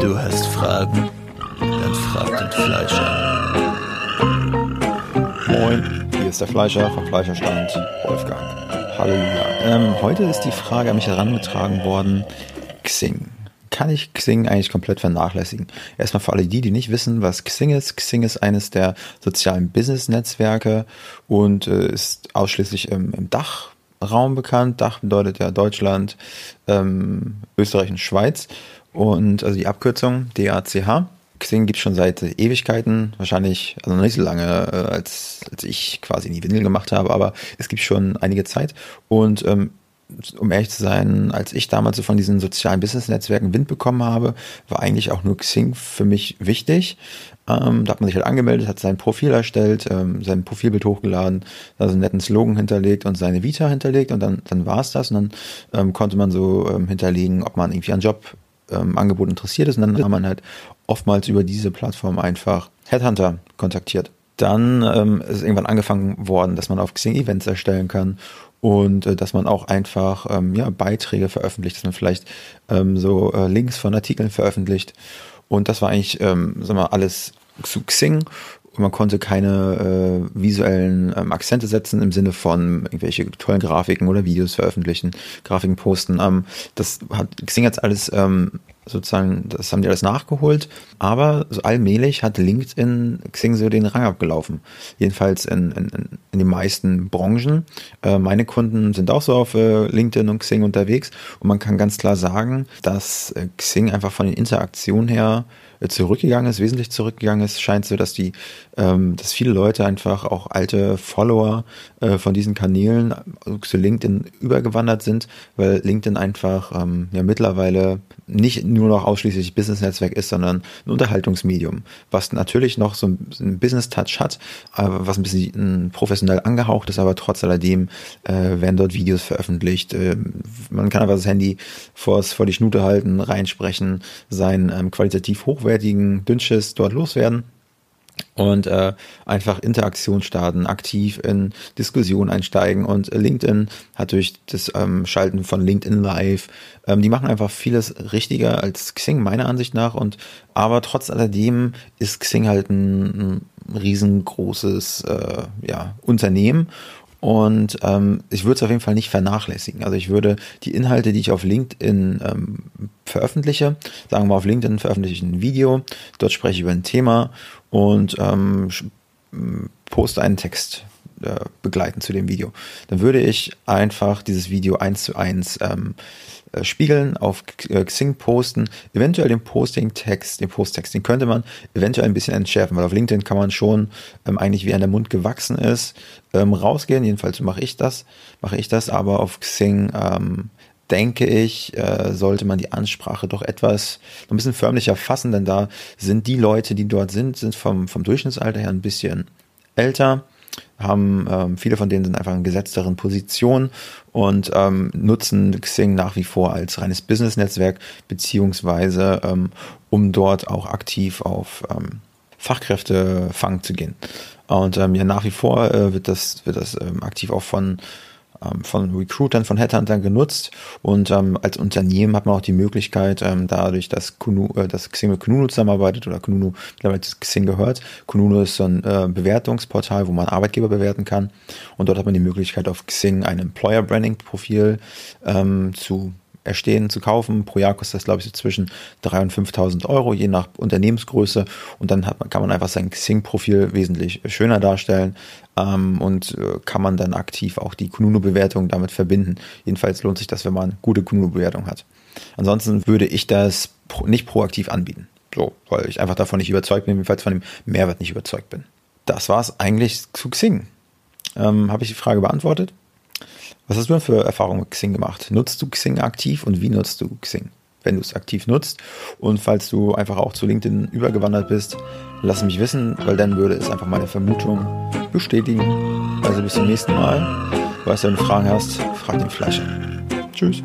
Du hast Fragen? Dann frag den Fleischer. Moin, hier ist der Fleischer vom Fleischerstand, Wolfgang. Halleluja. Ähm, heute ist die Frage an mich herangetragen worden, Xing. Kann ich Xing eigentlich komplett vernachlässigen? Erstmal für alle die, die nicht wissen, was Xing ist. Xing ist eines der sozialen Business-Netzwerke und äh, ist ausschließlich im, im Dachraum bekannt. Dach bedeutet ja Deutschland, ähm, Österreich und Schweiz. Und also die Abkürzung DACH. Xing gibt es schon seit Ewigkeiten, wahrscheinlich, also noch nicht so lange, äh, als, als ich quasi in die Windel gemacht habe, aber es gibt schon einige Zeit. Und ähm, um ehrlich zu sein, als ich damals so von diesen sozialen Business-Netzwerken Wind bekommen habe, war eigentlich auch nur Xing für mich wichtig. Ähm, da hat man sich halt angemeldet, hat sein Profil erstellt, ähm, sein Profilbild hochgeladen, da so einen netten Slogan hinterlegt und seine Vita hinterlegt und dann, dann war es das. Und dann ähm, konnte man so ähm, hinterlegen, ob man irgendwie einen Job ähm, Angebot interessiert ist. Und dann hat man halt oftmals über diese Plattform einfach Headhunter kontaktiert. Dann ähm, ist irgendwann angefangen worden, dass man auf Xing Events erstellen kann und äh, dass man auch einfach ähm, ja, Beiträge veröffentlicht, dass man vielleicht ähm, so äh, Links von Artikeln veröffentlicht. Und das war eigentlich, ähm, sag mal, alles zu Xing man konnte keine äh, visuellen ähm, Akzente setzen im Sinne von irgendwelche tollen Grafiken oder Videos veröffentlichen, Grafiken posten. Ähm, das hat Xing jetzt alles ähm, sozusagen, das haben die alles nachgeholt, aber so allmählich hat LinkedIn Xing so den Rang abgelaufen. Jedenfalls in, in, in den meisten Branchen. Äh, meine Kunden sind auch so auf äh, LinkedIn und Xing unterwegs und man kann ganz klar sagen, dass äh, Xing einfach von den Interaktionen her zurückgegangen ist, wesentlich zurückgegangen ist, scheint so, dass die, ähm, dass viele Leute einfach auch alte Follower äh, von diesen Kanälen zu LinkedIn übergewandert sind, weil LinkedIn einfach ähm, ja mittlerweile nicht nur noch ausschließlich Business-Netzwerk ist, sondern ein Unterhaltungsmedium, was natürlich noch so ein Business-Touch hat, aber was ein bisschen professionell angehaucht ist, aber trotz alledem äh, werden dort Videos veröffentlicht. Äh, man kann einfach das Handy vor die Schnute halten, reinsprechen, sein ähm, qualitativ hochwertigen Dünnschiss dort loswerden und äh, einfach Interaktion starten, aktiv in Diskussion einsteigen. Und LinkedIn hat durch das ähm, Schalten von LinkedIn Live, ähm, die machen einfach vieles richtiger als Xing, meiner Ansicht nach. Und aber trotz alledem ist Xing halt ein, ein riesengroßes äh, ja, Unternehmen. Und ähm, ich würde es auf jeden Fall nicht vernachlässigen. Also ich würde die Inhalte, die ich auf LinkedIn ähm, veröffentliche, sagen wir auf LinkedIn veröffentliche ich ein Video, dort spreche ich über ein Thema und ähm, poste einen Text äh, begleiten zu dem Video. Dann würde ich einfach dieses Video eins zu eins ähm, äh, spiegeln, auf äh, Xing posten, eventuell den Posting-Text, den Posttext, den könnte man eventuell ein bisschen entschärfen, weil auf LinkedIn kann man schon ähm, eigentlich wie an der Mund gewachsen ist, ähm, rausgehen. Jedenfalls mache ich das, mache ich das, aber auf Xing ähm, denke ich, äh, sollte man die Ansprache doch etwas ein bisschen förmlicher fassen, denn da sind die Leute, die dort sind, sind vom, vom Durchschnittsalter her ein bisschen älter, haben ähm, viele von denen sind einfach in gesetzteren Positionen und ähm, nutzen Xing nach wie vor als reines Business-Netzwerk, beziehungsweise ähm, um dort auch aktiv auf ähm, Fachkräftefang zu gehen. Und ähm, ja, nach wie vor äh, wird das, wird das ähm, aktiv auch von von Recruitern, von Headhuntern genutzt und ähm, als Unternehmen hat man auch die Möglichkeit, ähm, dadurch, dass, Kunu, äh, dass Xing mit Kununu zusammenarbeitet oder Kununu mittlerweile zu Xing gehört. Kununu ist so ein äh, Bewertungsportal, wo man Arbeitgeber bewerten kann und dort hat man die Möglichkeit, auf Xing ein Employer Branding Profil ähm, zu erstehen, zu kaufen. Pro Jahr kostet das, glaube ich, so zwischen 3.000 und 5.000 Euro, je nach Unternehmensgröße. Und dann man, kann man einfach sein Xing-Profil wesentlich schöner darstellen ähm, und äh, kann man dann aktiv auch die Kununu-Bewertung damit verbinden. Jedenfalls lohnt sich das, wenn man gute Kununu-Bewertung hat. Ansonsten würde ich das nicht proaktiv anbieten. So, weil ich einfach davon nicht überzeugt bin, jedenfalls von dem Mehrwert nicht überzeugt bin. Das war es eigentlich zu Xing. Ähm, Habe ich die Frage beantwortet? Was hast du denn für Erfahrungen mit Xing gemacht? Nutzt du Xing aktiv und wie nutzt du Xing? Wenn du es aktiv nutzt und falls du einfach auch zu LinkedIn übergewandert bist, lass mich wissen, weil dann würde es einfach meine Vermutung bestätigen. Also bis zum nächsten Mal. Falls du eine Fragen hast, frag den Fleischer. Tschüss.